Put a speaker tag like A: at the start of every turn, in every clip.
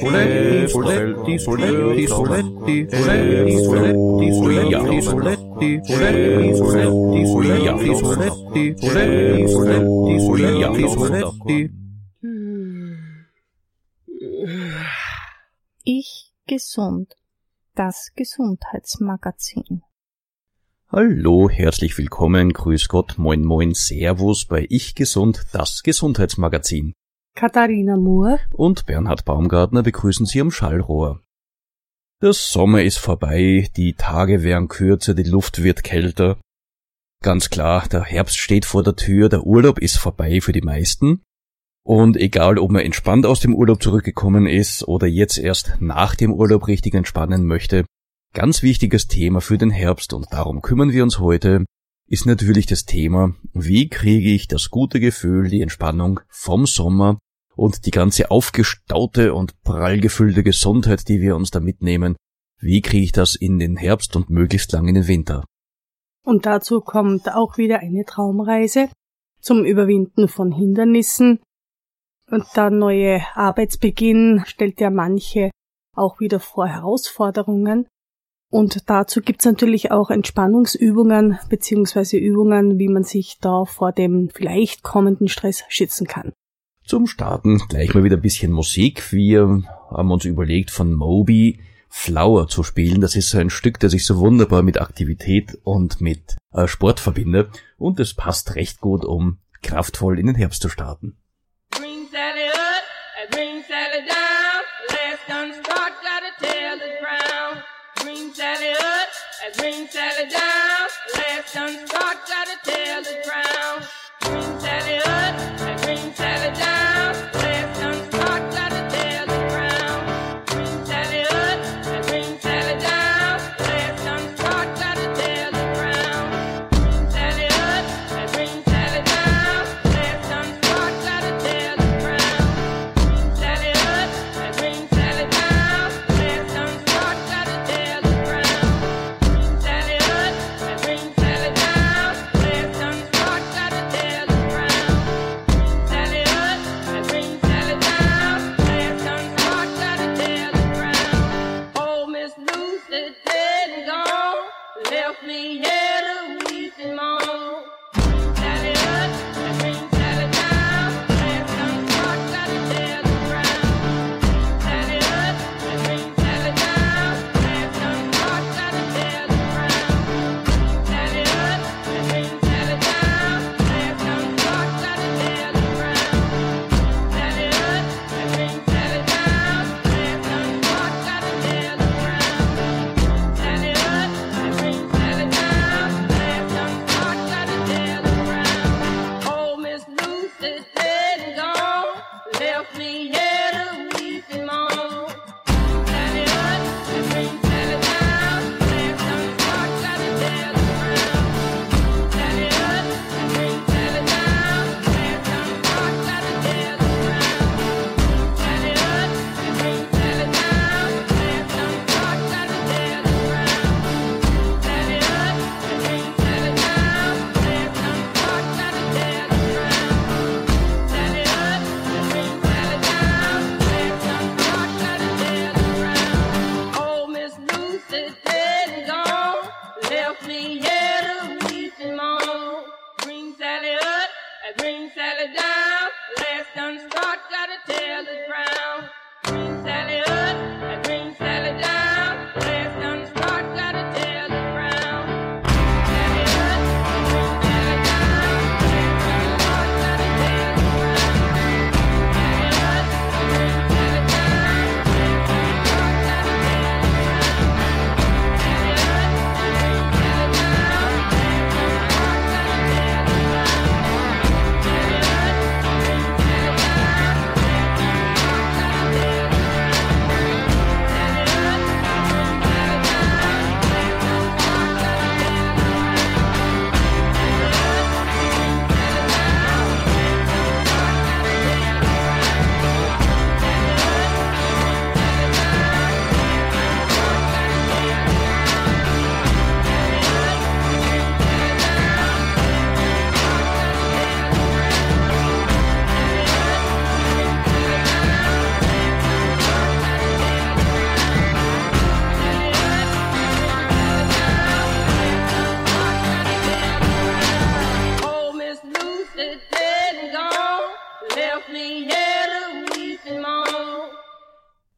A: Entspannung. Bewegung. Ernährung. Ich gesund. Das Gesundheitsmagazin.
B: Hallo, herzlich willkommen, grüß Gott, moin moin, servus bei Ich Gesund, das Gesundheitsmagazin.
A: Katharina Moore.
B: Und Bernhard Baumgartner begrüßen Sie am Schallrohr. Der Sommer ist vorbei, die Tage werden kürzer, die Luft wird kälter. Ganz klar, der Herbst steht vor der Tür, der Urlaub ist vorbei für die meisten. Und egal, ob man entspannt aus dem Urlaub zurückgekommen ist oder jetzt erst nach dem Urlaub richtig entspannen möchte, ganz wichtiges Thema für den Herbst und darum kümmern wir uns heute, ist natürlich das Thema, wie kriege ich das gute Gefühl, die Entspannung vom Sommer und die ganze aufgestaute und prall gefüllte Gesundheit, die wir uns da mitnehmen, wie kriege ich das in den Herbst und möglichst lang in den Winter?
A: Und dazu kommt auch wieder eine Traumreise zum Überwinden von Hindernissen. Und der neue Arbeitsbeginn stellt ja manche auch wieder vor Herausforderungen. Und dazu gibt's natürlich auch Entspannungsübungen beziehungsweise Übungen, wie man sich da vor dem vielleicht kommenden Stress schützen kann.
B: Zum Starten gleich mal wieder ein bisschen Musik. Wir haben uns überlegt, von Moby Flower zu spielen. Das ist so ein Stück, das sich so wunderbar mit Aktivität und mit äh, Sport verbindet. Und es passt recht gut, um kraftvoll in den Herbst zu starten.
C: Green Sally up, a green Sally down. Last gun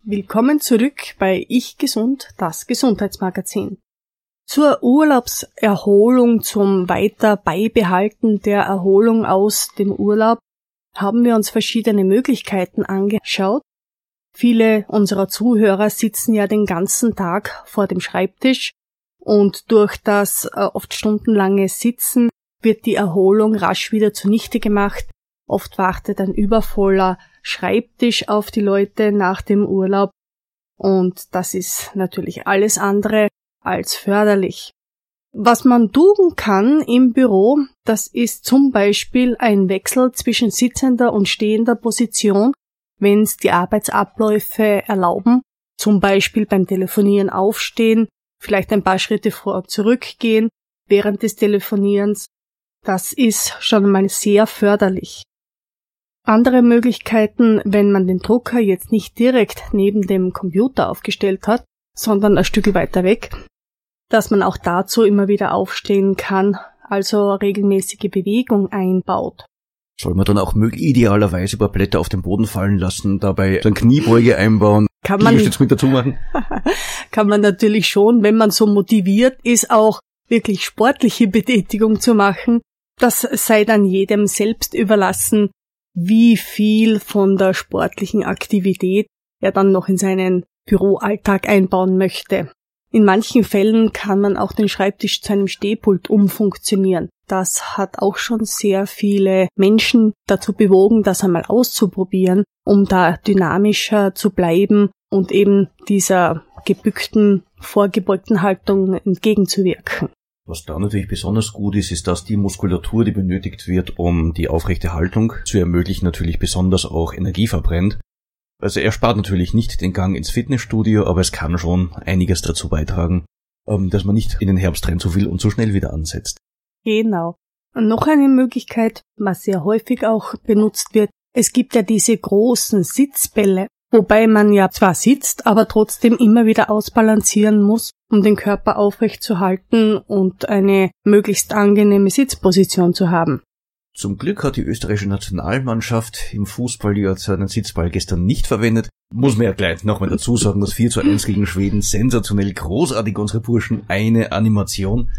A: Willkommen zurück bei Ich Gesund, das Gesundheitsmagazin. Zur Urlaubserholung, zum weiter Beibehalten der Erholung aus dem Urlaub haben wir uns verschiedene Möglichkeiten angeschaut. Viele unserer Zuhörer sitzen ja den ganzen Tag vor dem Schreibtisch und durch das äh, oft stundenlange Sitzen wird die Erholung rasch wieder zunichte gemacht. Oft wartet ein übervoller Schreibtisch auf die Leute nach dem Urlaub und das ist natürlich alles andere als förderlich. Was man tun kann im Büro, das ist zum Beispiel ein Wechsel zwischen sitzender und stehender Position, wenn es die Arbeitsabläufe erlauben, zum Beispiel beim Telefonieren aufstehen, vielleicht ein paar Schritte vor und zurückgehen während des Telefonierens. Das ist schon mal sehr förderlich. Andere Möglichkeiten, wenn man den Drucker jetzt nicht direkt neben dem Computer aufgestellt hat, sondern ein Stück weiter weg, dass man auch dazu immer wieder aufstehen kann, also regelmäßige Bewegung einbaut.
B: Soll man dann auch idealerweise über Blätter auf den Boden fallen lassen, dabei dann Kniebeuge einbauen,
A: kann man,
B: jetzt mit dazu machen?
A: kann man natürlich schon, wenn man so motiviert ist, auch wirklich sportliche Betätigung zu machen. Das sei dann jedem selbst überlassen, wie viel von der sportlichen Aktivität er dann noch in seinen Büroalltag einbauen möchte. In manchen Fällen kann man auch den Schreibtisch zu einem Stehpult umfunktionieren. Das hat auch schon sehr viele Menschen dazu bewogen, das einmal auszuprobieren, um da dynamischer zu bleiben und eben dieser gebückten, vorgebeugten Haltung entgegenzuwirken.
B: Was da natürlich besonders gut ist, ist, dass die Muskulatur, die benötigt wird, um die aufrechte Haltung zu ermöglichen, natürlich besonders auch Energie verbrennt. Also er spart natürlich nicht den Gang ins Fitnessstudio, aber es kann schon einiges dazu beitragen, ähm, dass man nicht in den Herbst rennt so viel und so schnell wieder ansetzt.
A: Genau. Und noch eine Möglichkeit, was sehr häufig auch benutzt wird, es gibt ja diese großen Sitzbälle, wobei man ja zwar sitzt, aber trotzdem immer wieder ausbalancieren muss, um den Körper aufrecht zu halten und eine möglichst angenehme Sitzposition zu haben.
B: Zum Glück hat die österreichische Nationalmannschaft im Fußball ja seinen Sitzball gestern nicht verwendet. Muss man ja gleich nochmal dazu sagen, das 4 zu 1 gegen Schweden, sensationell großartig unsere Burschen, eine Animation.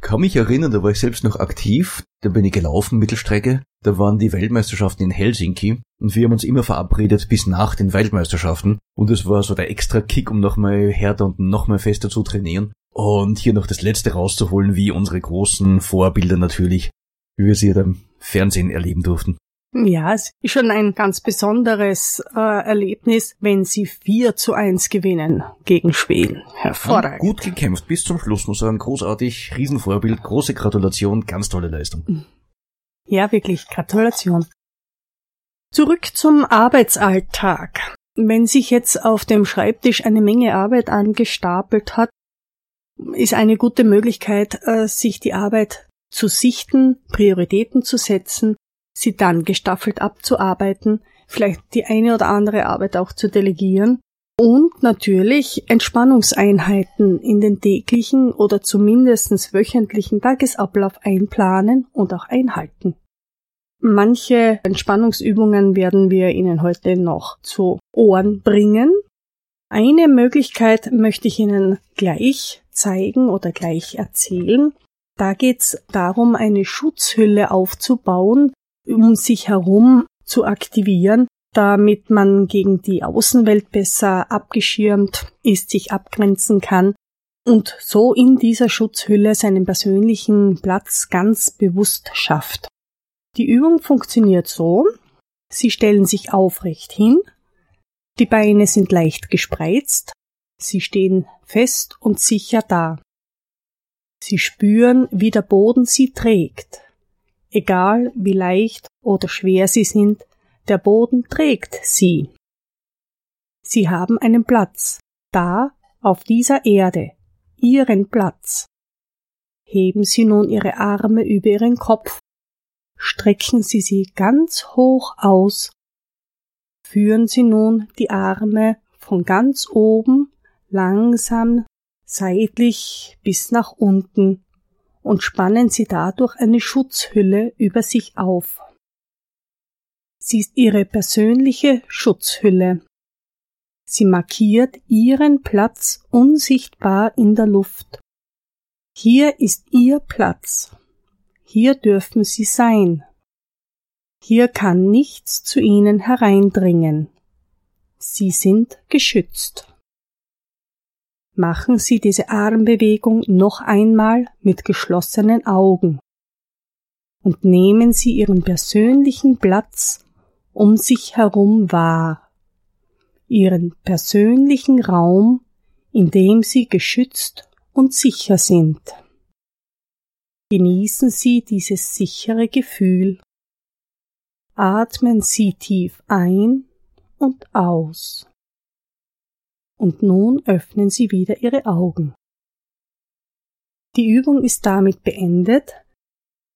B: Kann mich erinnern, da war ich selbst noch aktiv, da bin ich gelaufen, Mittelstrecke, da waren die Weltmeisterschaften in Helsinki und wir haben uns immer verabredet bis nach den Weltmeisterschaften und es war so der extra Kick, um nochmal härter und nochmal fester zu trainieren und hier noch das letzte rauszuholen, wie unsere großen Vorbilder natürlich, wie wir sie dann Fernsehen erleben durften.
A: Ja, es ist schon ein ganz besonderes äh, Erlebnis, wenn sie 4 zu 1 gewinnen gegen Schweden. Hervorragend.
B: Gut gekämpft bis zum Schluss, muss sagen. Großartig, Riesenvorbild, große Gratulation, ganz tolle Leistung.
A: Ja, wirklich, Gratulation. Zurück zum Arbeitsalltag. Wenn sich jetzt auf dem Schreibtisch eine Menge Arbeit angestapelt hat, ist eine gute Möglichkeit, äh, sich die Arbeit zu sichten, Prioritäten zu setzen, sie dann gestaffelt abzuarbeiten, vielleicht die eine oder andere Arbeit auch zu delegieren und natürlich Entspannungseinheiten in den täglichen oder zumindest wöchentlichen Tagesablauf einplanen und auch einhalten. Manche Entspannungsübungen werden wir Ihnen heute noch zu Ohren bringen. Eine Möglichkeit möchte ich Ihnen gleich zeigen oder gleich erzählen. Da geht's darum, eine Schutzhülle aufzubauen, um sich herum zu aktivieren, damit man gegen die Außenwelt besser abgeschirmt ist, sich abgrenzen kann und so in dieser Schutzhülle seinen persönlichen Platz ganz bewusst schafft. Die Übung funktioniert so, Sie stellen sich aufrecht hin, die Beine sind leicht gespreizt, Sie stehen fest und sicher da. Sie spüren, wie der Boden sie trägt. Egal wie leicht oder schwer sie sind, der Boden trägt sie. Sie haben einen Platz, da auf dieser Erde, ihren Platz. Heben Sie nun Ihre Arme über Ihren Kopf, strecken Sie sie ganz hoch aus, führen Sie nun die Arme von ganz oben langsam seitlich bis nach unten und spannen sie dadurch eine Schutzhülle über sich auf. Sie ist ihre persönliche Schutzhülle. Sie markiert ihren Platz unsichtbar in der Luft. Hier ist ihr Platz. Hier dürfen sie sein. Hier kann nichts zu ihnen hereindringen. Sie sind geschützt. Machen Sie diese Armbewegung noch einmal mit geschlossenen Augen und nehmen Sie Ihren persönlichen Platz um sich herum wahr, Ihren persönlichen Raum, in dem Sie geschützt und sicher sind. Genießen Sie dieses sichere Gefühl. Atmen Sie tief ein und aus und nun öffnen Sie wieder Ihre Augen. Die Übung ist damit beendet.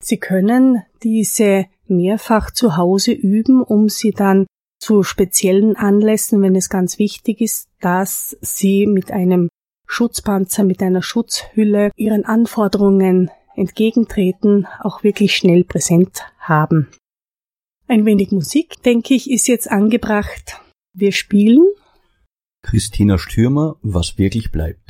A: Sie können diese mehrfach zu Hause üben, um sie dann zu speziellen Anlässen, wenn es ganz wichtig ist, dass Sie mit einem Schutzpanzer, mit einer Schutzhülle Ihren Anforderungen entgegentreten, auch wirklich schnell präsent haben. Ein wenig Musik, denke ich, ist jetzt angebracht. Wir spielen
B: Christina Stürmer, was wirklich bleibt.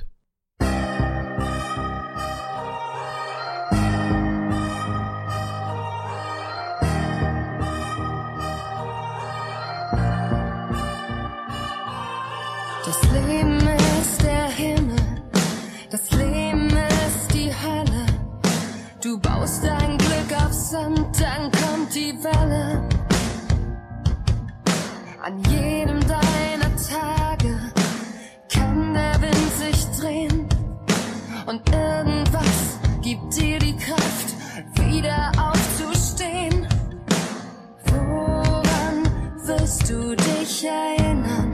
D: An jedem deiner Tage kann der Wind sich drehen und irgendwas gibt dir die Kraft, wieder aufzustehen. Woran wirst du dich erinnern?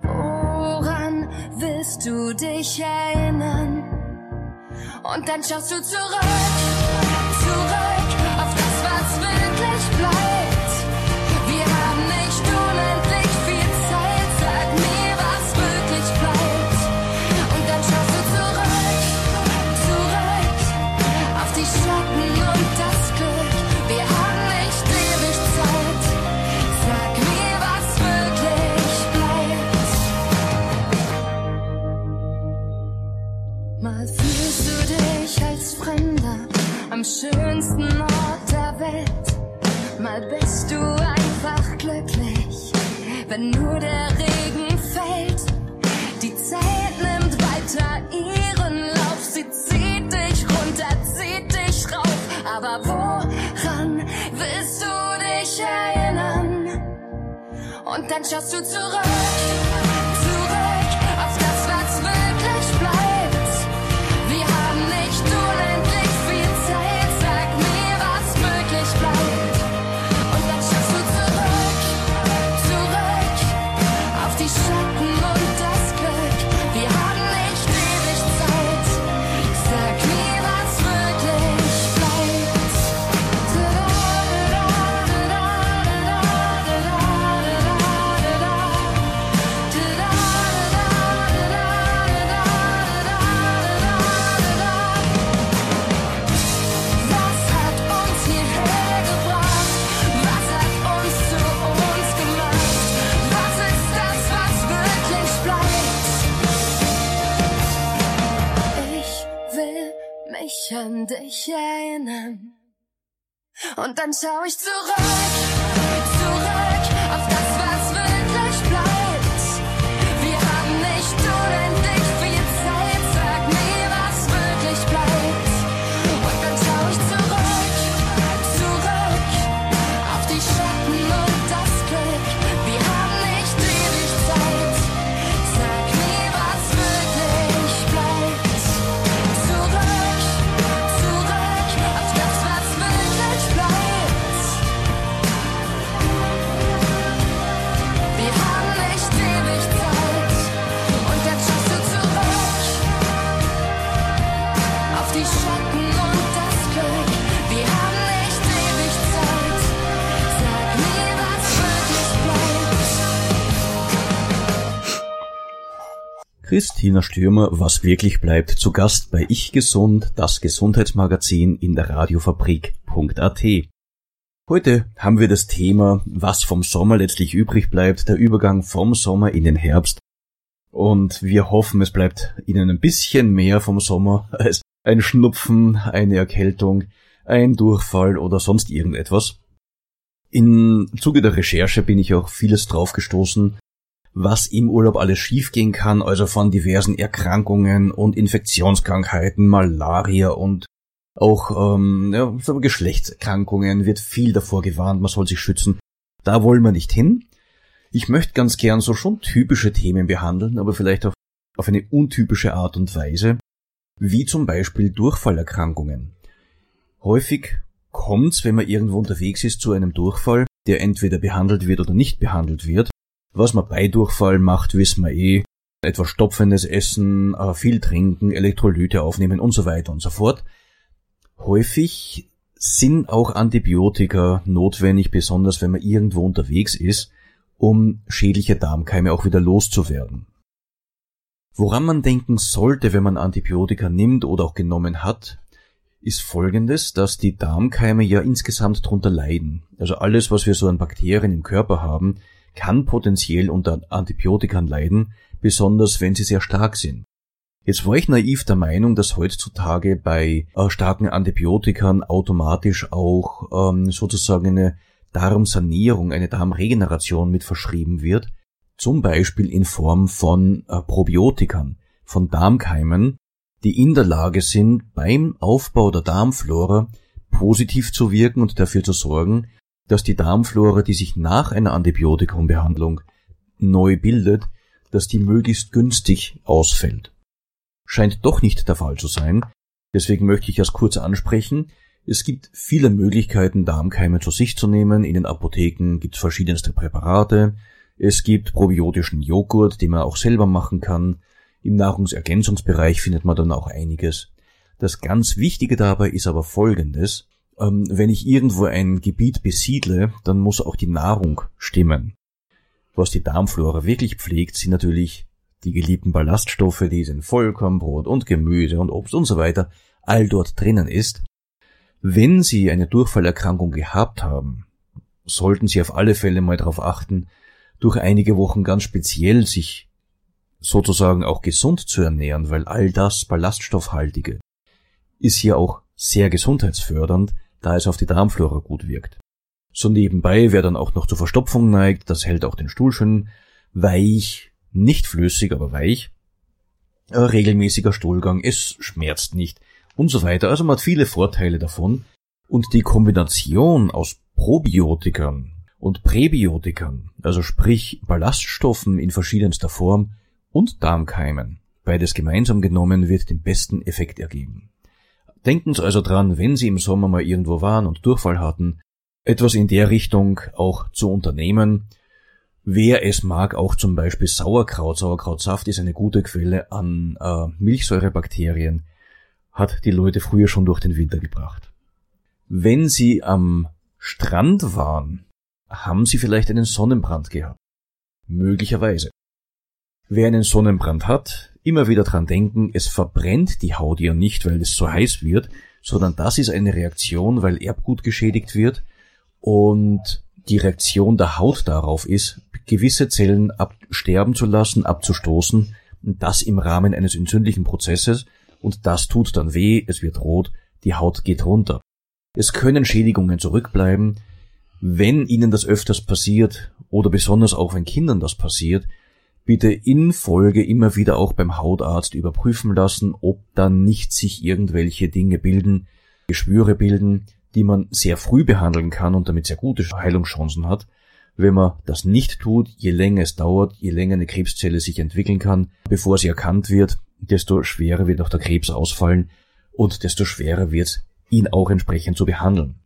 D: Woran willst du dich erinnern? Und dann schaust du zurück, am schönsten Ort der Welt. Mal bist du einfach glücklich, wenn nur der Regen fällt. Die Zeit nimmt weiter ihren Lauf, sie zieht dich runter, zieht dich rauf. Aber woran willst du dich erinnern? Und dann schaust du zurück, an dich erinnern. Und dann schau ich zurück
B: Christina Stürmer, was wirklich bleibt, zu Gast bei Ich Gesund, das Gesundheitsmagazin in der Radiofabrik.at. Heute haben wir das Thema, was vom Sommer letztlich übrig bleibt, der Übergang vom Sommer in den Herbst. Und wir hoffen, es bleibt Ihnen ein bisschen mehr vom Sommer als ein Schnupfen, eine Erkältung, ein Durchfall oder sonst irgendetwas. Im Zuge der Recherche bin ich auch vieles draufgestoßen, was im Urlaub alles schiefgehen kann, also von diversen Erkrankungen und Infektionskrankheiten, Malaria und auch ähm, ja, Geschlechtserkrankungen wird viel davor gewarnt, man soll sich schützen. Da wollen wir nicht hin. Ich möchte ganz gern so schon typische Themen behandeln, aber vielleicht auch auf eine untypische Art und Weise, wie zum Beispiel Durchfallerkrankungen. Häufig kommt's, wenn man irgendwo unterwegs ist, zu einem Durchfall, der entweder behandelt wird oder nicht behandelt wird. Was man bei Durchfall macht, wissen wir eh. Etwas stopfendes Essen, äh, viel trinken, Elektrolyte aufnehmen und so weiter und so fort. Häufig sind auch Antibiotika notwendig, besonders wenn man irgendwo unterwegs ist, um schädliche Darmkeime auch wieder loszuwerden. Woran man denken sollte, wenn man Antibiotika nimmt oder auch genommen hat, ist folgendes, dass die Darmkeime ja insgesamt drunter leiden. Also alles, was wir so an Bakterien im Körper haben, kann potenziell unter Antibiotikern leiden, besonders wenn sie sehr stark sind. Jetzt war ich naiv der Meinung, dass heutzutage bei äh, starken Antibiotikern automatisch auch ähm, sozusagen eine Darmsanierung, eine Darmregeneration mit verschrieben wird, zum Beispiel in Form von äh, Probiotikern, von Darmkeimen, die in der Lage sind, beim Aufbau der Darmflora positiv zu wirken und dafür zu sorgen, dass die Darmflora, die sich nach einer Antibiotikumbehandlung neu bildet, dass die möglichst günstig ausfällt. Scheint doch nicht der Fall zu sein. Deswegen möchte ich das kurz ansprechen. Es gibt viele Möglichkeiten, Darmkeime zu sich zu nehmen. In den Apotheken gibt es verschiedenste Präparate. Es gibt probiotischen Joghurt, den man auch selber machen kann. Im Nahrungsergänzungsbereich findet man dann auch einiges. Das ganz Wichtige dabei ist aber Folgendes. Ähm, wenn ich irgendwo ein Gebiet besiedle, dann muss auch die Nahrung stimmen. Was die Darmflora wirklich pflegt, sind natürlich die geliebten Ballaststoffe, die es in Vollkornbrot und Gemüse und Obst und so weiter all dort drinnen ist. Wenn Sie eine Durchfallerkrankung gehabt haben, sollten Sie auf alle Fälle mal darauf achten, durch einige Wochen ganz speziell sich sozusagen auch gesund zu ernähren, weil all das Ballaststoffhaltige ist hier auch sehr gesundheitsfördernd, da es auf die Darmflora gut wirkt. So nebenbei, wer dann auch noch zur Verstopfung neigt, das hält auch den Stuhl schön weich, nicht flüssig, aber weich. Ein regelmäßiger Stuhlgang, es schmerzt nicht und so weiter. Also man hat viele Vorteile davon. Und die Kombination aus Probiotikern und Präbiotikern, also sprich Ballaststoffen in verschiedenster Form, und Darmkeimen. Beides gemeinsam genommen wird den besten Effekt ergeben. Denken Sie also dran, wenn Sie im Sommer mal irgendwo waren und Durchfall hatten, etwas in der Richtung auch zu unternehmen. Wer es mag, auch zum Beispiel Sauerkraut. Sauerkrautsaft ist eine gute Quelle an äh, Milchsäurebakterien, hat die Leute früher schon durch den Winter gebracht. Wenn Sie am Strand waren, haben Sie vielleicht einen Sonnenbrand gehabt. Möglicherweise. Wer einen Sonnenbrand hat, immer wieder dran denken, es verbrennt die Haut ja nicht, weil es so heiß wird, sondern das ist eine Reaktion, weil Erbgut geschädigt wird und die Reaktion der Haut darauf ist, gewisse Zellen absterben zu lassen, abzustoßen, und das im Rahmen eines entzündlichen Prozesses, und das tut dann weh, es wird rot, die Haut geht runter. Es können Schädigungen zurückbleiben. Wenn Ihnen das öfters passiert, oder besonders auch wenn Kindern das passiert, bitte in Folge immer wieder auch beim Hautarzt überprüfen lassen, ob dann nicht sich irgendwelche Dinge bilden, Geschwüre bilden, die man sehr früh behandeln kann und damit sehr gute Heilungschancen hat. Wenn man das nicht tut, je länger es dauert, je länger eine Krebszelle sich entwickeln kann, bevor sie erkannt wird, desto schwerer wird auch der Krebs ausfallen und desto schwerer wird ihn auch entsprechend zu behandeln.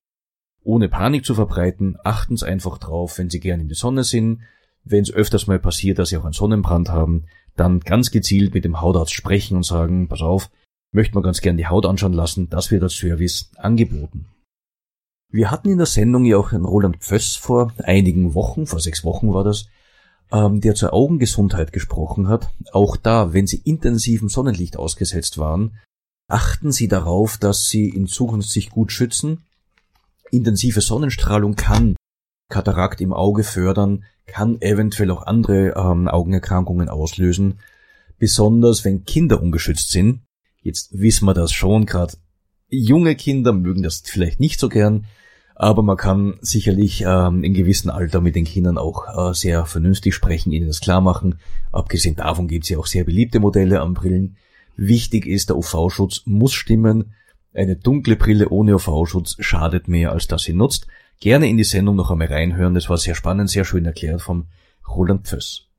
B: Ohne Panik zu verbreiten, achten Sie einfach drauf, wenn Sie gern in die Sonne sind, wenn es öfters mal passiert, dass sie auch einen Sonnenbrand haben, dann ganz gezielt mit dem Hautarzt sprechen und sagen, pass auf, möchte man ganz gern die Haut anschauen lassen, das wird als Service angeboten. Wir hatten in der Sendung ja auch einen Roland Pföss vor einigen Wochen, vor sechs Wochen war das, ähm, der zur Augengesundheit gesprochen hat. Auch da, wenn Sie intensivem Sonnenlicht ausgesetzt waren, achten Sie darauf, dass Sie in Zukunft sich gut schützen, Intensive Sonnenstrahlung kann Katarakt im Auge fördern, kann eventuell auch andere ähm, Augenerkrankungen auslösen. Besonders wenn Kinder ungeschützt sind. Jetzt wissen wir das schon, gerade junge Kinder mögen das vielleicht nicht so gern, aber man kann sicherlich ähm, in gewissem Alter mit den Kindern auch äh, sehr vernünftig sprechen, ihnen das klar machen. Abgesehen davon gibt es ja auch sehr beliebte Modelle an Brillen. Wichtig ist, der UV-Schutz muss stimmen. Eine dunkle Brille ohne UV-Schutz schadet mehr, als dass sie nutzt. Gerne in die Sendung noch einmal reinhören, das war sehr spannend, sehr schön erklärt vom Roland Pföss.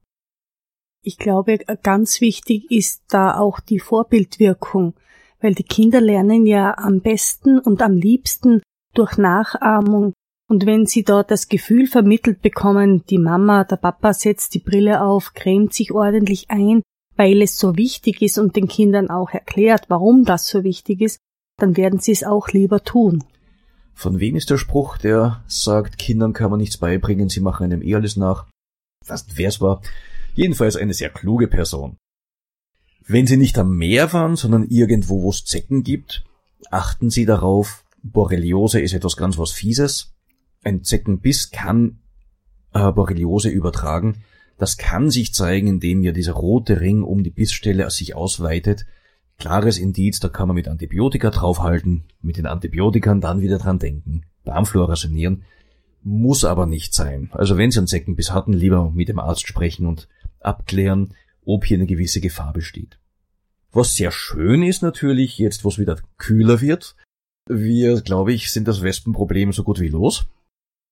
A: Ich glaube, ganz wichtig ist da auch die Vorbildwirkung, weil die Kinder lernen ja am besten und am liebsten durch Nachahmung. Und wenn sie dort das Gefühl vermittelt bekommen, die Mama, der Papa setzt die Brille auf, cremt sich ordentlich ein, weil es so wichtig ist und den Kindern auch erklärt, warum das so wichtig ist, dann werden sie es auch lieber tun.
B: Von wem ist der Spruch, der sagt, Kindern kann man nichts beibringen, sie machen einem eh alles nach? Fast wer es war. Jedenfalls eine sehr kluge Person. Wenn Sie nicht am Meer waren, sondern irgendwo, wo es Zecken gibt, achten Sie darauf, Borreliose ist etwas ganz was Fieses. Ein Zeckenbiss kann äh, Borreliose übertragen. Das kann sich zeigen, indem ja dieser rote Ring um die Bissstelle sich ausweitet. Klares Indiz, da kann man mit Antibiotika draufhalten, mit den Antibiotikern dann wieder dran denken, Darmflora sanieren. Muss aber nicht sein. Also wenn Sie einen Zeckenbiss hatten, lieber mit dem Arzt sprechen und abklären, ob hier eine gewisse Gefahr besteht. Was sehr schön ist natürlich, jetzt wo es wieder kühler wird, wir, glaube ich, sind das Wespenproblem so gut wie los.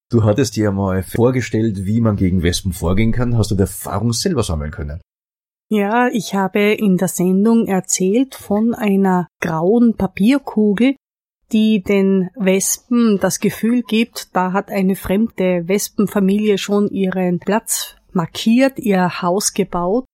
B: Du hattest dir mal vorgestellt, wie man gegen Wespen vorgehen kann. Hast du die Erfahrung selber sammeln können?
A: Ja, ich habe in der Sendung erzählt von einer grauen Papierkugel, die den Wespen das Gefühl gibt, da hat eine fremde Wespenfamilie schon ihren Platz markiert, ihr Haus gebaut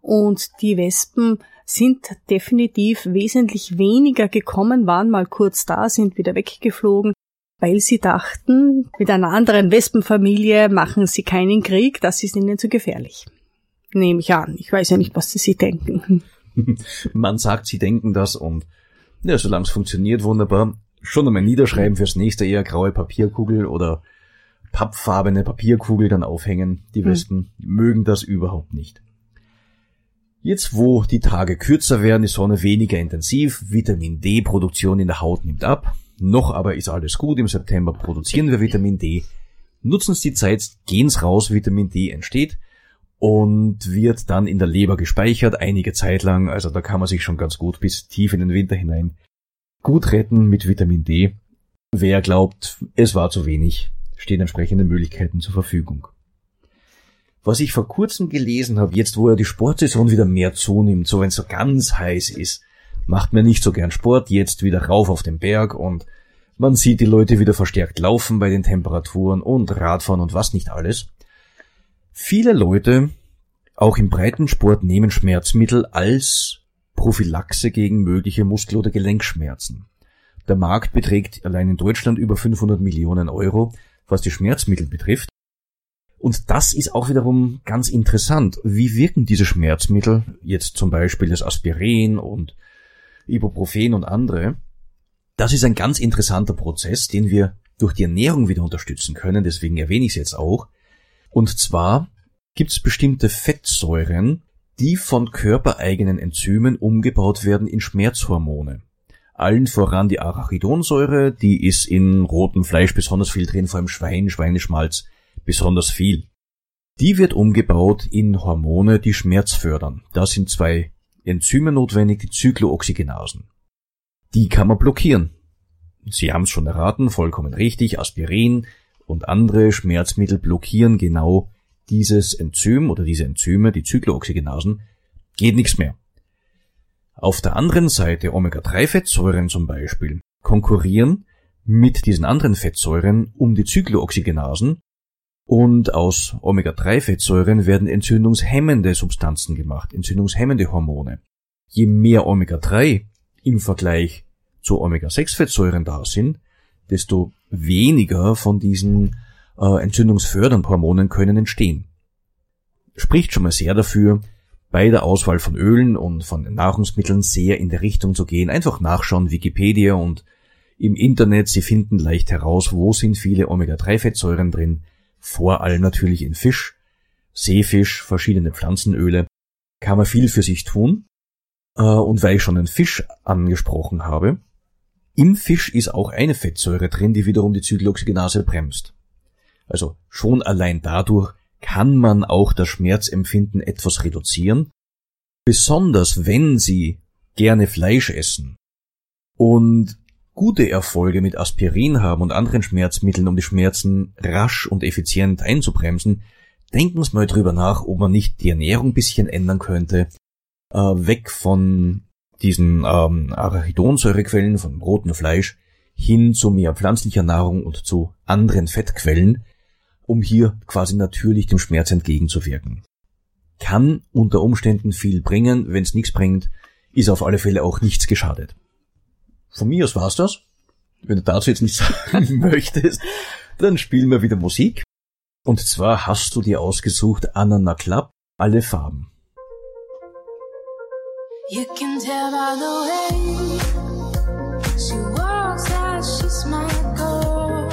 A: und die Wespen sind definitiv wesentlich weniger gekommen, waren mal kurz da, sind wieder weggeflogen, weil sie dachten, mit einer anderen Wespenfamilie machen sie keinen Krieg, das ist ihnen zu gefährlich. Nehme ich an. Ich weiß ja nicht, was sie denken.
B: Man sagt, sie denken das und ja, solange es funktioniert, wunderbar. Schon einmal niederschreiben fürs nächste eher graue Papierkugel oder pappfarbene Papierkugel dann aufhängen. Die hm. Wespen hm. mögen das überhaupt nicht. Jetzt, wo die Tage kürzer werden, die Sonne weniger intensiv, Vitamin D-Produktion in der Haut nimmt ab, noch aber ist alles gut, im September produzieren wir Vitamin D, nutzen Sie die Zeit, gehen's raus, Vitamin D entsteht und wird dann in der Leber gespeichert, einige Zeit lang, also da kann man sich schon ganz gut bis tief in den Winter hinein gut retten mit Vitamin D. Wer glaubt, es war zu wenig, stehen entsprechende Möglichkeiten zur Verfügung. Was ich vor kurzem gelesen habe, jetzt wo ja die Sportsaison wieder mehr zunimmt, so wenn es so ganz heiß ist, macht man nicht so gern Sport, jetzt wieder rauf auf den Berg und man sieht die Leute wieder verstärkt laufen bei den Temperaturen und Radfahren und was nicht alles. Viele Leute, auch im Breitensport, nehmen Schmerzmittel als Prophylaxe gegen mögliche Muskel- oder Gelenkschmerzen. Der Markt beträgt allein in Deutschland über 500 Millionen Euro, was die Schmerzmittel betrifft. Und das ist auch wiederum ganz interessant. Wie wirken diese Schmerzmittel, jetzt zum Beispiel das Aspirin und Ibuprofen und andere? Das ist ein ganz interessanter Prozess, den wir durch die Ernährung wieder unterstützen können, deswegen erwähne ich es jetzt auch. Und zwar gibt es bestimmte Fettsäuren, die von körpereigenen Enzymen umgebaut werden in Schmerzhormone. Allen voran die Arachidonsäure, die ist in rotem Fleisch besonders viel drin, vor allem Schwein, Schweineschmalz, besonders viel. Die wird umgebaut in Hormone, die Schmerz fördern. Da sind zwei Enzyme notwendig, die Zyklooxygenasen. Die kann man blockieren. Sie haben es schon erraten, vollkommen richtig, Aspirin und andere Schmerzmittel blockieren genau dieses Enzym oder diese Enzyme, die Zyklooxygenasen, geht nichts mehr. Auf der anderen Seite Omega-3-Fettsäuren zum Beispiel konkurrieren mit diesen anderen Fettsäuren um die Zyklooxygenasen und aus Omega-3-Fettsäuren werden entzündungshemmende Substanzen gemacht, entzündungshemmende Hormone. Je mehr Omega-3 im Vergleich zu Omega-6-Fettsäuren da sind, desto weniger von diesen äh, entzündungsfördernden Hormonen können entstehen. Spricht schon mal sehr dafür, bei der Auswahl von Ölen und von Nahrungsmitteln sehr in der Richtung zu gehen. Einfach nachschauen, Wikipedia und im Internet, Sie finden leicht heraus, wo sind viele Omega-3-Fettsäuren drin, vor allem natürlich in Fisch, Seefisch, verschiedene Pflanzenöle, kann man viel für sich tun. Äh, und weil ich schon den Fisch angesprochen habe, im Fisch ist auch eine Fettsäure drin, die wiederum die Zyklooxygenase bremst. Also schon allein dadurch kann man auch das Schmerzempfinden etwas reduzieren, besonders wenn Sie gerne Fleisch essen und gute Erfolge mit Aspirin haben und anderen Schmerzmitteln, um die Schmerzen rasch und effizient einzubremsen, denken Sie mal drüber nach, ob man nicht die Ernährung ein bisschen ändern könnte, äh, weg von diesen ähm, Arachidonsäurequellen, von rotem Fleisch, hin zu mehr pflanzlicher Nahrung und zu anderen Fettquellen, um hier quasi natürlich dem Schmerz entgegenzuwirken. Kann unter Umständen viel bringen, wenn es nichts bringt, ist auf alle Fälle auch nichts geschadet. Von mir aus war's das. Wenn du dazu jetzt nichts sagen möchtest, dann spielen wir wieder Musik. Und zwar hast du dir ausgesucht Anana Club, alle Farben.
D: You can tell by the way she walks that she's my girl.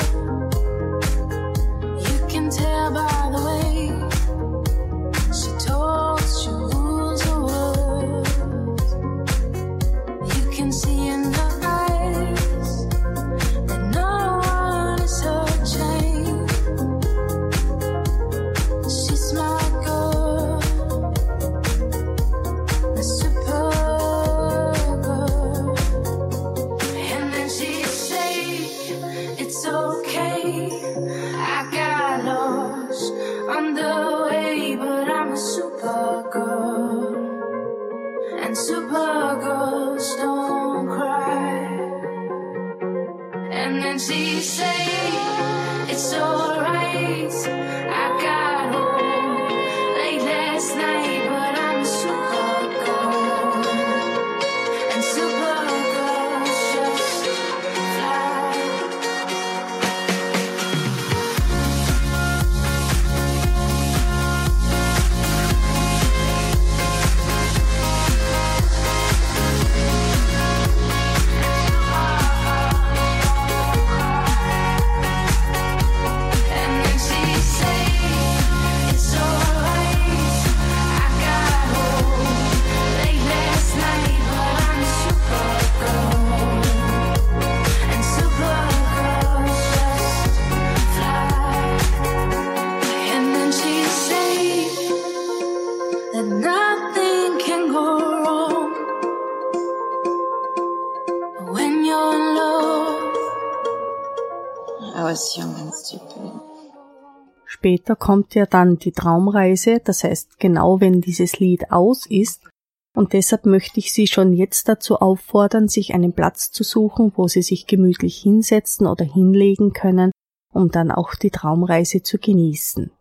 D: You can tell by
A: Später kommt ja dann die Traumreise, das heißt genau wenn dieses Lied aus ist. Und deshalb möchte ich Sie schon jetzt dazu auffordern, sich einen Platz zu suchen, wo Sie sich gemütlich hinsetzen oder hinlegen können, um dann auch die Traumreise zu genießen.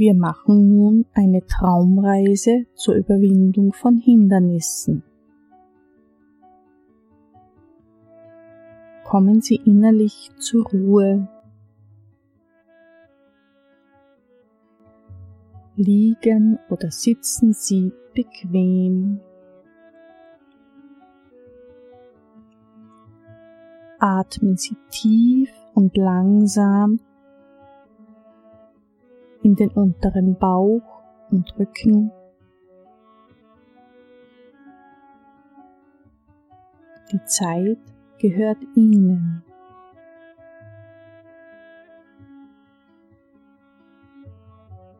A: Wir machen nun eine Traumreise zur Überwindung von Hindernissen. Kommen Sie innerlich zur Ruhe.
E: Liegen oder sitzen Sie bequem. Atmen Sie tief und langsam in den unteren Bauch und Rücken. Die Zeit gehört Ihnen.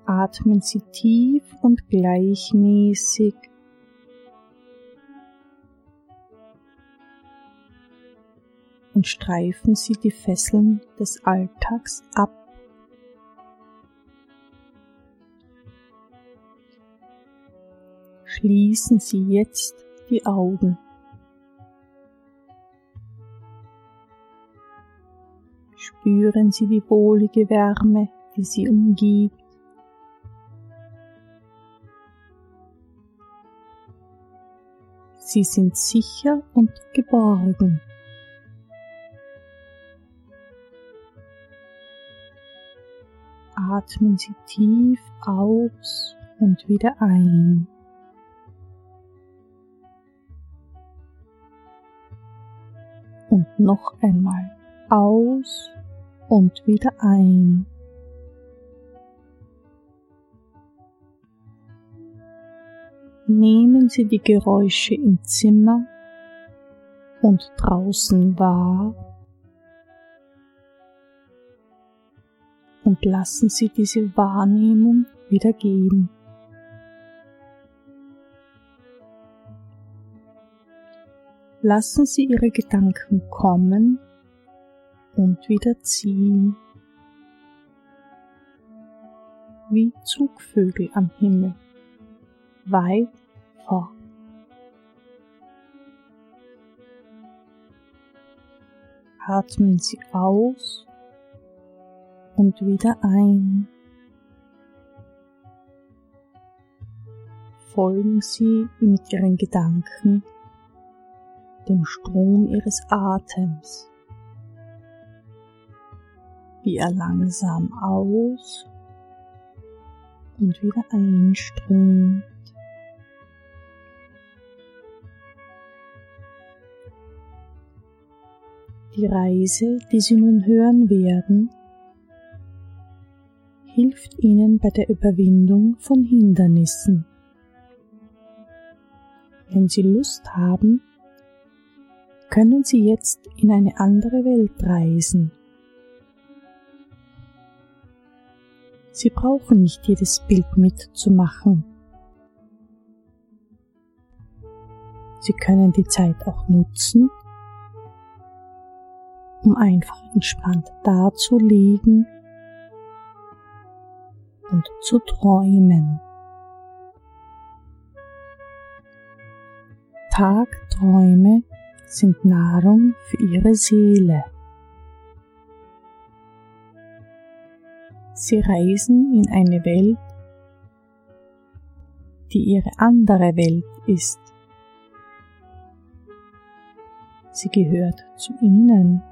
E: Atmen Sie tief und gleichmäßig und streifen Sie die Fesseln des Alltags ab. Schließen Sie jetzt die Augen. Spüren Sie die wohlige Wärme, die Sie umgibt. Sie sind sicher und geborgen. Atmen Sie tief aus und wieder ein. Und noch einmal aus und wieder ein. Nehmen Sie die Geräusche im Zimmer und draußen wahr und lassen Sie diese Wahrnehmung wieder gehen. Lassen Sie Ihre Gedanken kommen und wieder ziehen, wie Zugvögel am Himmel weit fort. Atmen Sie aus und wieder ein. Folgen Sie mit Ihren Gedanken dem Strom Ihres Atems, wie er langsam aus und wieder einströmt. Die Reise, die Sie nun hören werden, hilft Ihnen bei der Überwindung von Hindernissen. Wenn Sie Lust haben, können Sie jetzt in eine andere Welt reisen. Sie brauchen nicht jedes Bild mitzumachen. Sie können die Zeit auch nutzen, um einfach entspannt dazulegen und zu träumen. Tagträume sind Nahrung für ihre Seele. Sie reisen in eine Welt, die ihre andere Welt ist. Sie gehört zu ihnen.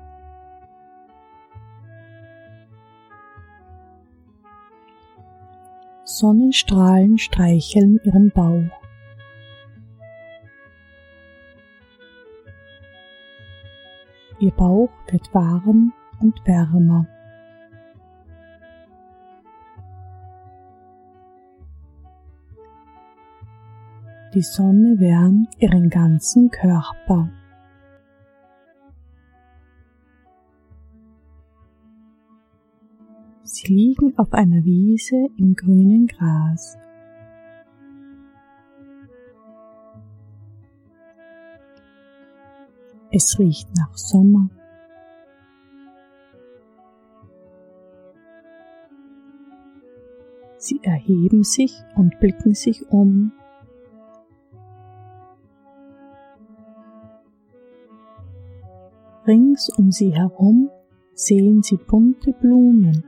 E: Sonnenstrahlen streicheln ihren Bauch. Ihr Bauch wird warm und wärmer. Die Sonne wärmt ihren ganzen Körper. Sie liegen auf einer Wiese im grünen Gras. Es riecht nach Sommer. Sie erheben sich und blicken sich um. Rings um sie herum sehen sie bunte Blumen,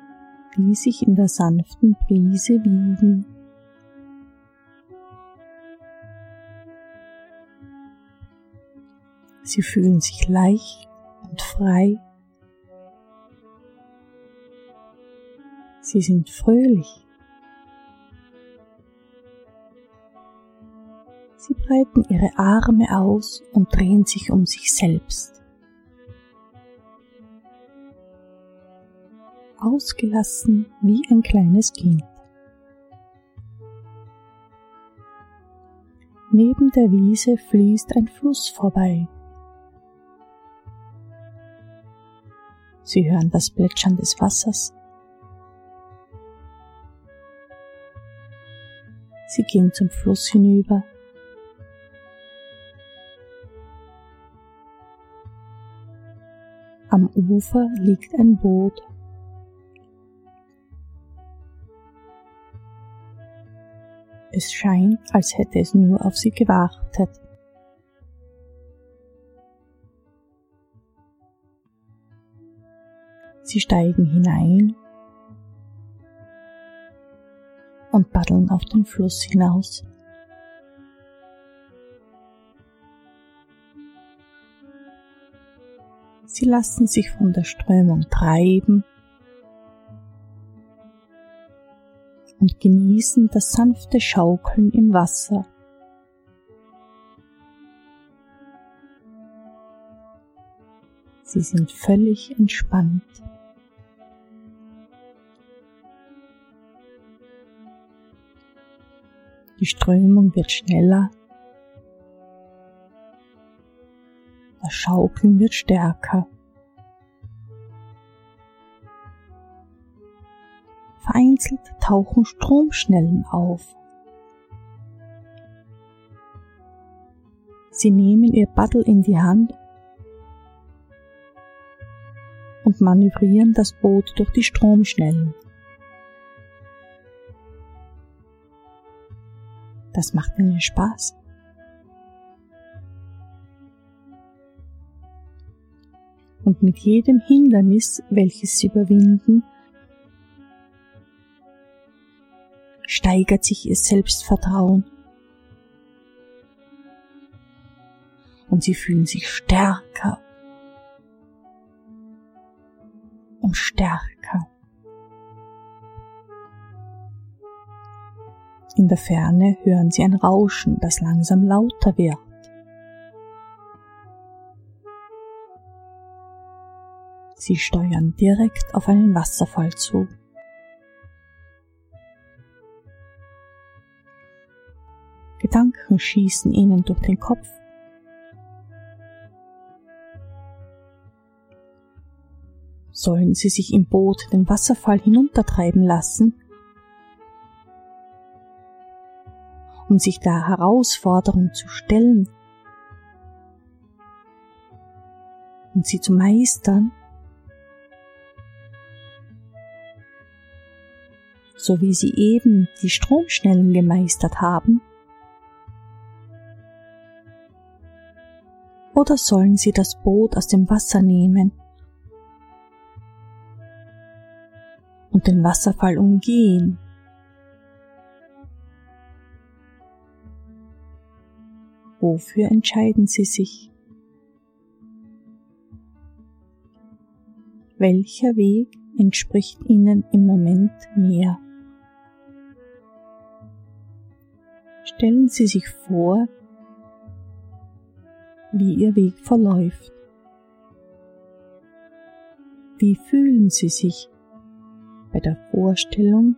E: die sich in der sanften Brise wiegen. Sie fühlen sich leicht und frei. Sie sind fröhlich. Sie breiten ihre Arme aus und drehen sich um sich selbst. Ausgelassen wie ein kleines Kind. Neben der Wiese fließt ein Fluss vorbei. Sie hören das Plätschern des Wassers. Sie gehen zum Fluss hinüber. Am Ufer liegt ein Boot. Es scheint, als hätte es nur auf sie gewartet. Sie steigen hinein und paddeln auf den Fluss hinaus. Sie lassen sich von der Strömung treiben und genießen das sanfte Schaukeln im Wasser. Sie sind völlig entspannt. Die Strömung wird schneller, das Schaukeln wird stärker. Vereinzelt tauchen Stromschnellen auf. Sie nehmen ihr Paddel in die Hand und manövrieren das Boot durch die Stromschnellen. Das macht ihnen Spaß. Und mit jedem Hindernis, welches sie überwinden, steigert sich ihr Selbstvertrauen. Und sie fühlen sich stärker und stärker. In der Ferne hören sie ein Rauschen, das langsam lauter wird. Sie steuern direkt auf einen Wasserfall zu. Gedanken schießen ihnen durch den Kopf. Sollen sie sich im Boot den Wasserfall hinuntertreiben lassen, um sich der Herausforderung zu stellen und sie zu meistern, so wie sie eben die Stromschnellen gemeistert haben? Oder sollen sie das Boot aus dem Wasser nehmen und den Wasserfall umgehen? Wofür entscheiden sie sich? Welcher Weg entspricht ihnen im Moment mehr? Stellen Sie sich vor, wie Ihr Weg verläuft. Wie fühlen Sie sich bei der Vorstellung,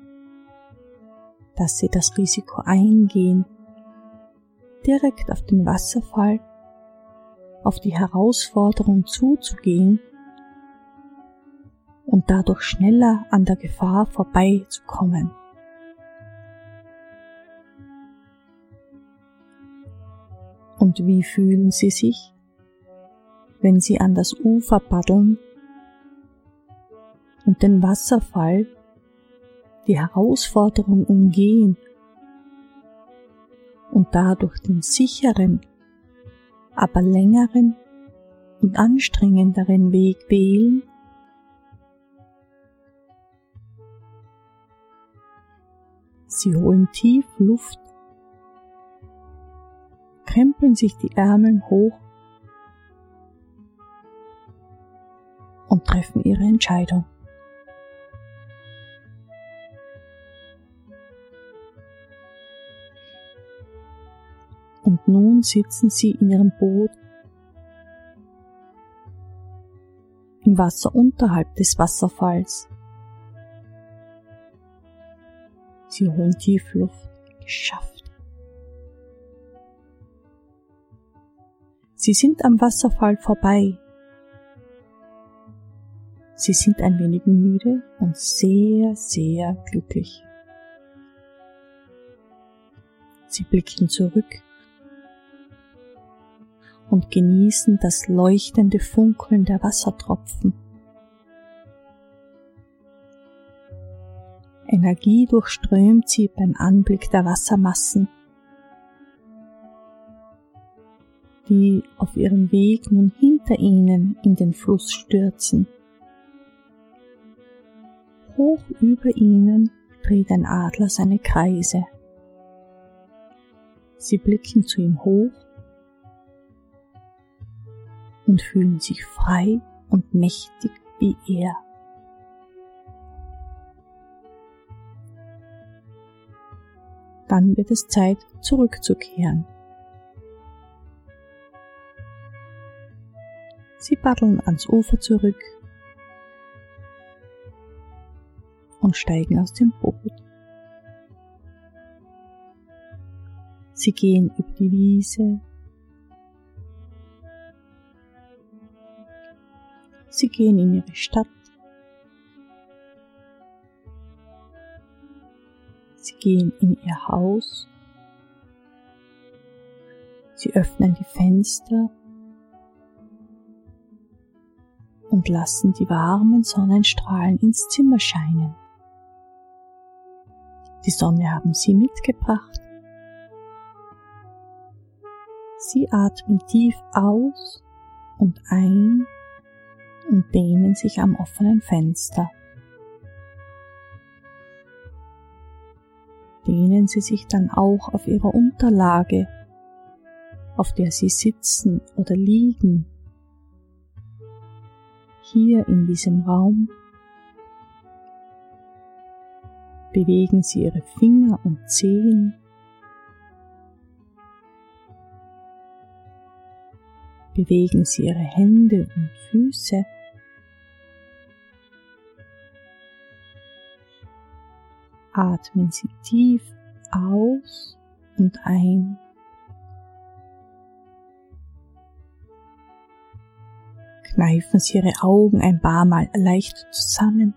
E: dass Sie das Risiko eingehen, direkt auf den Wasserfall, auf die Herausforderung zuzugehen und dadurch schneller an der Gefahr vorbeizukommen? Und wie fühlen Sie sich, wenn Sie an das Ufer paddeln und den Wasserfall, die Herausforderung umgehen und dadurch den sicheren, aber längeren und anstrengenderen Weg wählen? Sie holen tief Luft krempeln sich die Ärmel hoch und treffen ihre Entscheidung.
A: Nun sitzen sie in ihrem Boot im Wasser unterhalb des Wasserfalls. Sie holen Tiefluft. Geschafft. Sie sind am Wasserfall vorbei. Sie sind ein wenig müde und sehr, sehr glücklich. Sie blicken zurück und genießen das leuchtende Funkeln der Wassertropfen. Energie durchströmt sie beim Anblick der Wassermassen, die auf ihrem Weg nun hinter ihnen in den Fluss stürzen. Hoch über ihnen dreht ein Adler seine Kreise. Sie blicken zu ihm hoch und fühlen sich frei und mächtig wie er. Dann wird es Zeit, zurückzukehren. Sie paddeln ans Ufer zurück und steigen aus dem Boot. Sie gehen über die Wiese, Sie gehen in ihre Stadt. Sie gehen in ihr Haus. Sie öffnen die Fenster und lassen die warmen Sonnenstrahlen ins Zimmer scheinen. Die Sonne haben sie mitgebracht. Sie atmen tief aus und ein und dehnen sich am offenen Fenster. Dehnen Sie sich dann auch auf Ihrer Unterlage, auf der Sie sitzen oder liegen, hier in diesem Raum. Bewegen Sie Ihre Finger und Zehen bewegen Sie Ihre Hände und Füße. Atmen Sie tief aus und ein. Kneifen Sie Ihre Augen ein paar Mal leicht zusammen.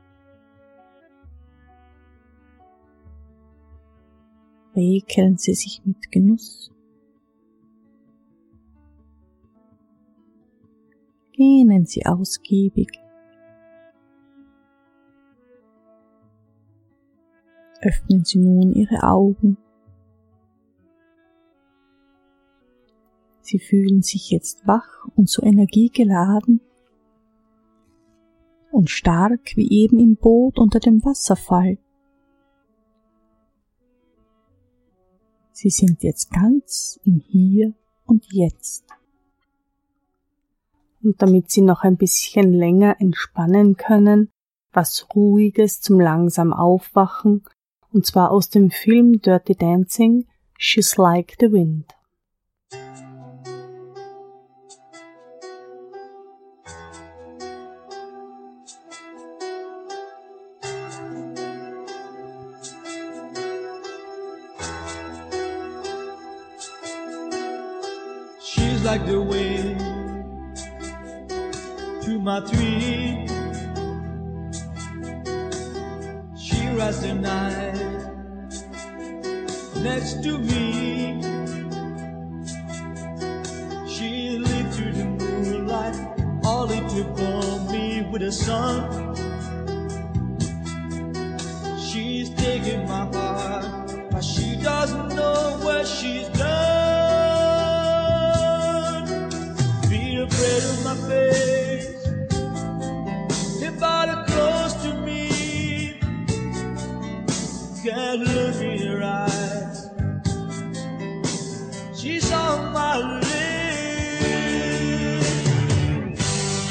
A: Rekeln Sie sich mit Genuss. Gähnen Sie ausgiebig. Öffnen Sie nun Ihre Augen. Sie fühlen sich jetzt wach und so energiegeladen und stark wie eben im Boot unter dem Wasserfall. Sie sind jetzt ganz im Hier und Jetzt
F: und damit sie noch ein bisschen länger entspannen können, was Ruhiges zum langsam Aufwachen, und zwar aus dem Film Dirty Dancing, She's Like the Wind.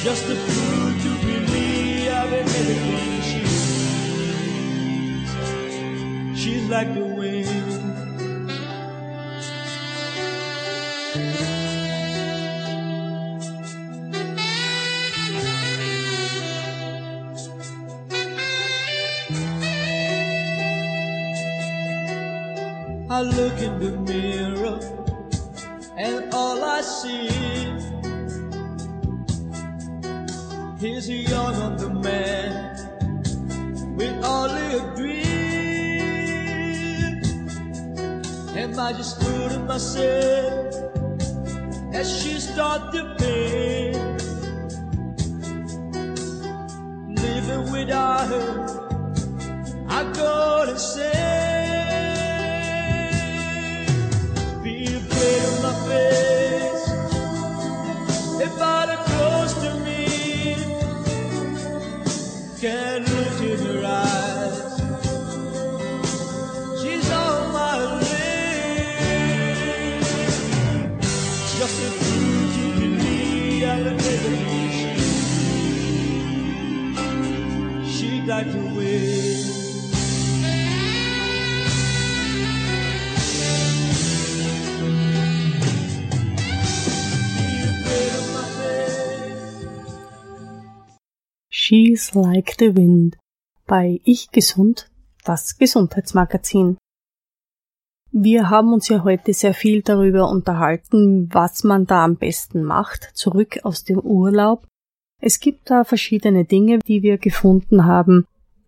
G: just a fool to believe I've been everything she needs. She's like the wind.
F: She's
A: Like the Wind bei Ich Gesund, das Gesundheitsmagazin. Wir haben uns ja heute sehr viel darüber unterhalten, was man da am besten macht, zurück aus dem Urlaub. Es gibt da verschiedene Dinge, die wir gefunden haben.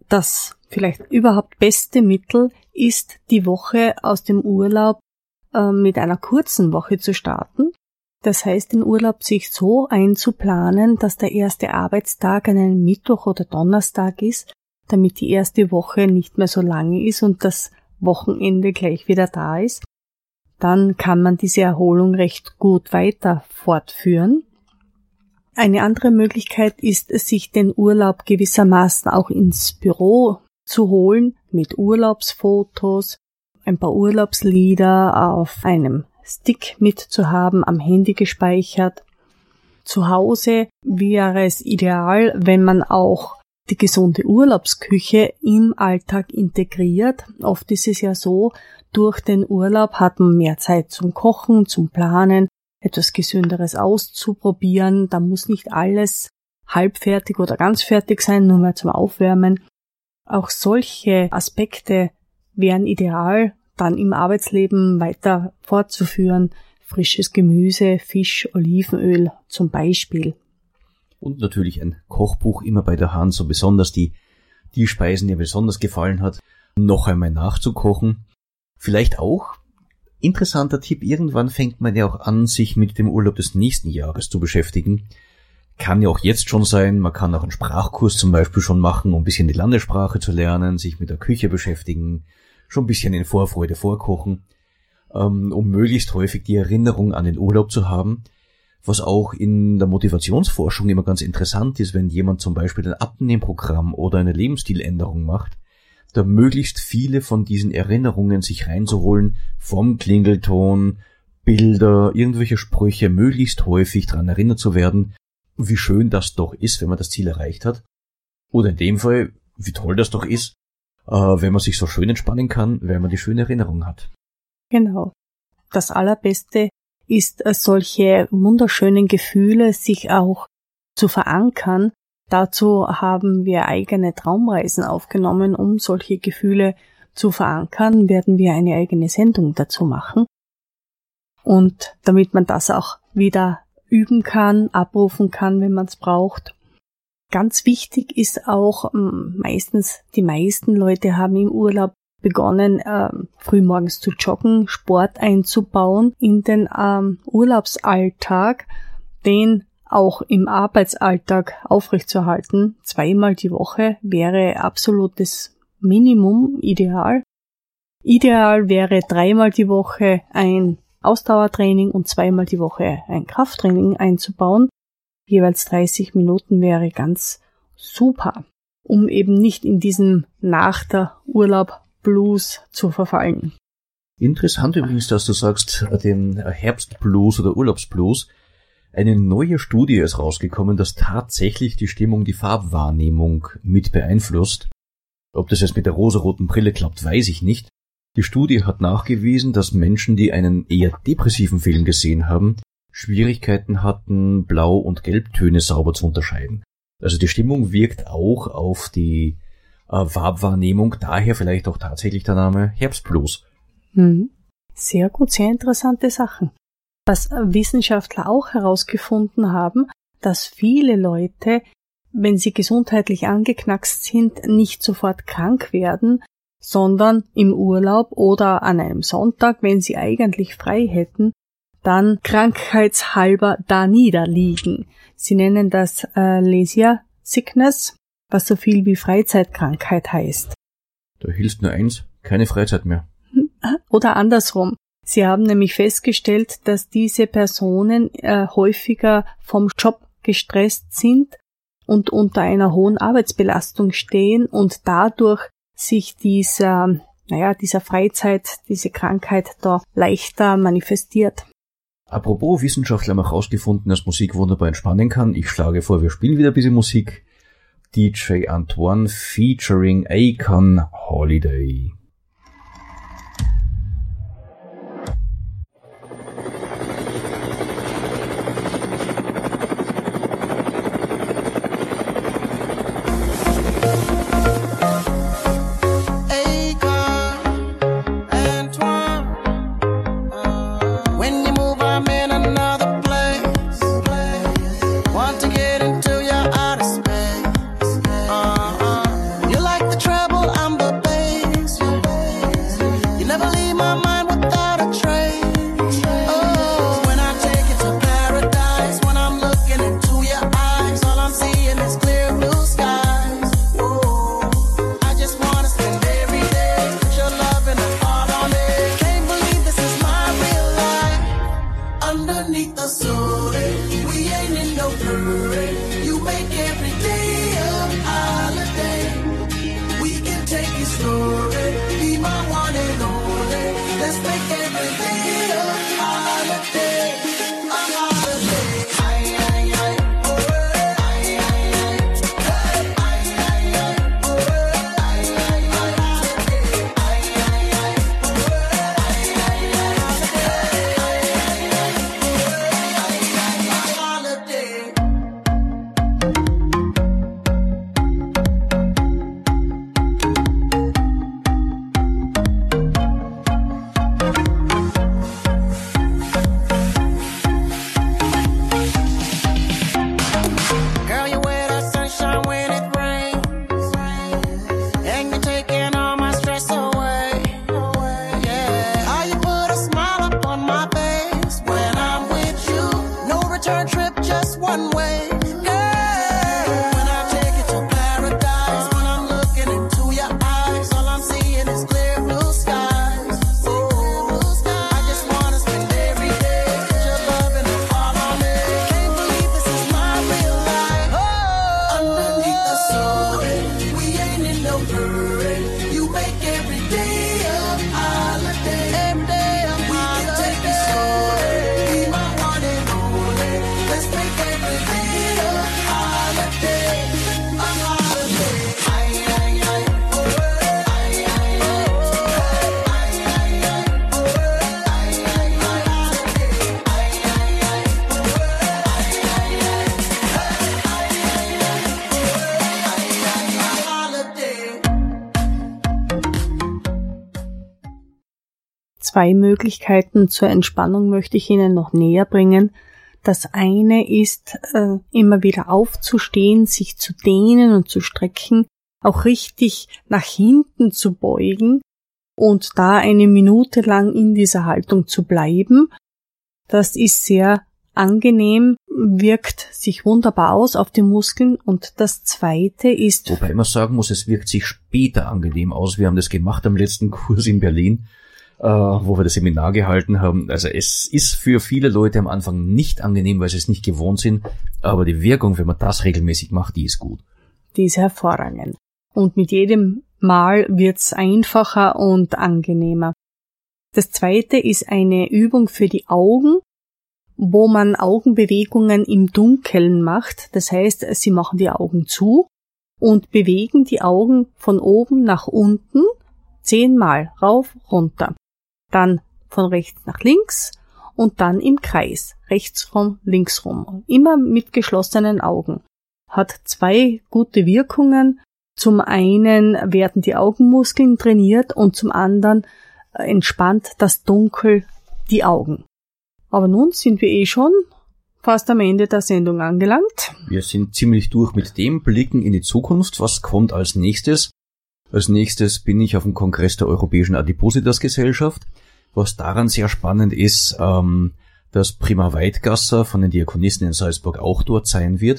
A: Das vielleicht überhaupt beste Mittel ist, die Woche aus dem Urlaub äh, mit einer kurzen Woche zu starten. Das heißt, den Urlaub sich so einzuplanen, dass der erste Arbeitstag an einem Mittwoch oder Donnerstag ist, damit die erste Woche nicht mehr so lange ist und das Wochenende gleich wieder da ist. Dann kann man diese Erholung recht gut weiter fortführen. Eine andere Möglichkeit ist sich den Urlaub gewissermaßen auch ins Büro zu holen mit Urlaubsfotos, ein paar Urlaubslieder auf einem Stick mitzuhaben, am Handy gespeichert. Zu Hause wäre es ideal, wenn man auch die gesunde Urlaubsküche im Alltag integriert. Oft ist es ja so, durch den Urlaub hat man mehr Zeit zum Kochen, zum Planen, etwas Gesünderes auszuprobieren. Da muss nicht alles halbfertig oder ganz fertig sein, nur mal zum Aufwärmen. Auch solche Aspekte wären ideal, dann im Arbeitsleben weiter fortzuführen. Frisches Gemüse, Fisch, Olivenöl zum Beispiel.
B: Und natürlich ein Kochbuch immer bei der Hand, so besonders die, die Speisen, die mir besonders gefallen hat, noch einmal nachzukochen. Vielleicht auch, interessanter Tipp, irgendwann fängt man ja auch an, sich mit dem Urlaub des nächsten Jahres zu beschäftigen. Kann ja auch jetzt schon sein, man kann auch einen Sprachkurs zum Beispiel schon machen, um ein bisschen die Landessprache zu lernen, sich mit der Küche beschäftigen, schon ein bisschen in Vorfreude vorkochen, ähm, um möglichst häufig die Erinnerung an den Urlaub zu haben. Was auch in der Motivationsforschung immer ganz interessant ist, wenn jemand zum Beispiel ein Abnehmprogramm oder eine Lebensstiländerung macht, da möglichst viele von diesen Erinnerungen sich reinzuholen, vom Klingelton, Bilder, irgendwelche Sprüche, möglichst häufig daran erinnert zu werden, wie schön das doch ist, wenn man das Ziel erreicht hat. Oder in dem Fall, wie toll das doch ist, äh, wenn man sich so schön entspannen kann, wenn man die schöne Erinnerung hat.
A: Genau. Das Allerbeste ist, äh, solche wunderschönen Gefühle sich auch zu verankern. Dazu haben wir eigene Traumreisen aufgenommen, um solche Gefühle zu verankern, werden wir eine eigene Sendung dazu machen. Und damit man das auch wieder üben kann, abrufen kann, wenn man es braucht. Ganz wichtig ist auch, ähm, meistens die meisten Leute haben im Urlaub begonnen, äh, frühmorgens zu joggen, Sport einzubauen in den ähm, Urlaubsalltag, den auch im Arbeitsalltag aufrechtzuerhalten. Zweimal die Woche wäre absolutes Minimum ideal. Ideal wäre dreimal die Woche ein Ausdauertraining und zweimal die Woche ein Krafttraining einzubauen. Jeweils 30 Minuten wäre ganz super, um eben nicht in diesem nach der Urlaub Blues zu verfallen.
B: Interessant übrigens, dass du sagst, den Herbstblues oder Urlaubsblues. Eine neue Studie ist rausgekommen, dass tatsächlich die Stimmung die Farbwahrnehmung mit beeinflusst. Ob das jetzt mit der rosaroten Brille klappt, weiß ich nicht. Die Studie hat nachgewiesen, dass Menschen, die einen eher depressiven Film gesehen haben, Schwierigkeiten hatten, Blau- und Gelbtöne sauber zu unterscheiden. Also die Stimmung wirkt auch auf die äh, Farbwahrnehmung, daher vielleicht auch tatsächlich der Name Herbstblues.
A: Mhm. Sehr gut, sehr interessante Sachen. Was Wissenschaftler auch herausgefunden haben, dass viele Leute, wenn sie gesundheitlich angeknackst sind, nicht sofort krank werden, sondern im Urlaub oder an einem Sonntag, wenn sie eigentlich frei hätten, dann krankheitshalber da niederliegen. Sie nennen das äh, Lesia Sickness, was so viel wie Freizeitkrankheit heißt.
B: Da hilft nur eins, keine Freizeit mehr.
A: Oder andersrum. Sie haben nämlich festgestellt, dass diese Personen äh, häufiger vom Job gestresst sind und unter einer hohen Arbeitsbelastung stehen und dadurch sich dieser, naja, dieser Freizeit, diese Krankheit da leichter manifestiert.
B: Apropos, Wissenschaftler haben auch herausgefunden, dass Musik wunderbar entspannen kann. Ich schlage vor, wir spielen wieder ein bisschen Musik. DJ Antoine featuring Akon Holiday.
H: In
A: Zwei Möglichkeiten zur Entspannung möchte ich Ihnen noch näher bringen. Das eine ist, äh, immer wieder aufzustehen, sich zu dehnen und zu strecken, auch richtig nach hinten zu beugen und da eine Minute lang in dieser Haltung zu bleiben. Das ist sehr angenehm, wirkt sich wunderbar aus auf die Muskeln und das zweite ist
B: Wobei man sagen muss, es wirkt sich später angenehm aus. Wir haben das gemacht am letzten Kurs in Berlin, äh, wo wir das Seminar gehalten haben. Also es ist für viele Leute am Anfang nicht angenehm, weil sie es nicht gewohnt sind. Aber die Wirkung, wenn man das regelmäßig macht, die ist gut.
A: die ist hervorragend. Und mit jedem Mal wird's einfacher und angenehmer. Das zweite ist eine Übung für die Augen, wo man Augenbewegungen im Dunkeln macht. Das heißt, Sie machen die Augen zu und bewegen die Augen von oben nach unten zehnmal rauf, runter. Dann von rechts nach links und dann im Kreis, rechts rum, links rum. Immer mit geschlossenen Augen. Hat zwei gute Wirkungen. Zum einen werden die Augenmuskeln trainiert und zum anderen äh, entspannt das Dunkel die Augen. Aber nun sind wir eh schon fast am Ende der Sendung angelangt.
B: Wir sind ziemlich durch mit dem, blicken in die Zukunft. Was kommt als nächstes? Als nächstes bin ich auf dem Kongress der Europäischen Adipositas-Gesellschaft. Was daran sehr spannend ist, ähm, dass Prima Weidgasser von den Diakonissen in Salzburg auch dort sein wird.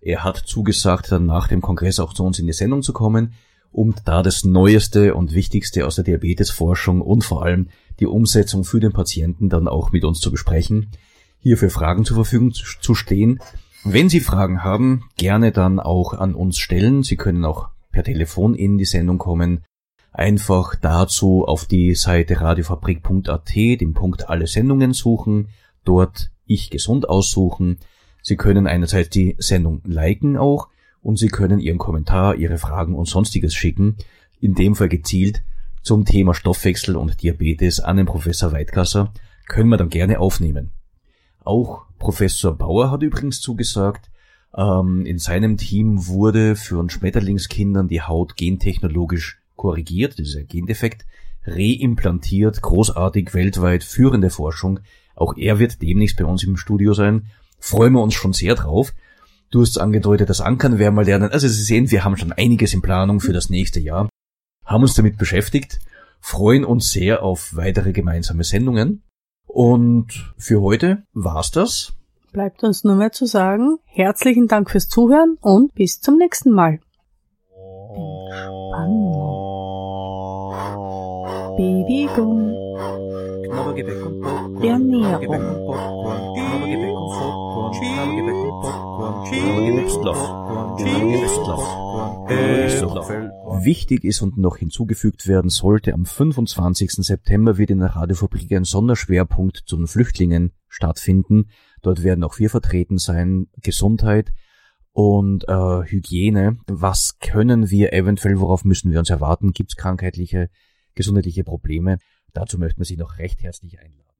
B: Er hat zugesagt, dann nach dem Kongress auch zu uns in die Sendung zu kommen, um da das Neueste und Wichtigste aus der Diabetesforschung und vor allem die Umsetzung für den Patienten dann auch mit uns zu besprechen, hier für Fragen zur Verfügung zu stehen. Wenn Sie Fragen haben, gerne dann auch an uns stellen. Sie können auch per Telefon in die Sendung kommen. Einfach dazu auf die Seite radiofabrik.at den Punkt alle Sendungen suchen, dort ich gesund aussuchen. Sie können einerseits die Sendung liken auch und Sie können Ihren Kommentar, Ihre Fragen und sonstiges schicken, in dem Fall gezielt zum Thema Stoffwechsel und Diabetes an den Professor Weidgasser, können wir dann gerne aufnehmen. Auch Professor Bauer hat übrigens zugesagt, ähm, in seinem Team wurde für uns Schmetterlingskindern die Haut gentechnologisch korrigiert, ein Gendefekt, reimplantiert, großartig, weltweit führende Forschung. Auch er wird demnächst bei uns im Studio sein. Freuen wir uns schon sehr drauf. Du hast angedeutet, das Ankern werden wir lernen. Also Sie sehen, wir haben schon einiges in Planung für das nächste Jahr, haben uns damit beschäftigt, freuen uns sehr auf weitere gemeinsame Sendungen. Und für heute war's das.
A: Bleibt uns nur mehr zu sagen, herzlichen Dank fürs Zuhören und bis zum nächsten Mal. Bewegung,
B: Wichtig ist und noch hinzugefügt werden sollte, am 25. September wird in der Radiofabrik ein Sonderschwerpunkt zu den Flüchtlingen stattfinden. Dort werden auch wir vertreten sein. Gesundheit und äh, Hygiene. Was können wir eventuell, worauf müssen wir uns erwarten? Gibt es krankheitliche, gesundheitliche Probleme? Dazu möchten wir Sie noch recht herzlich einladen.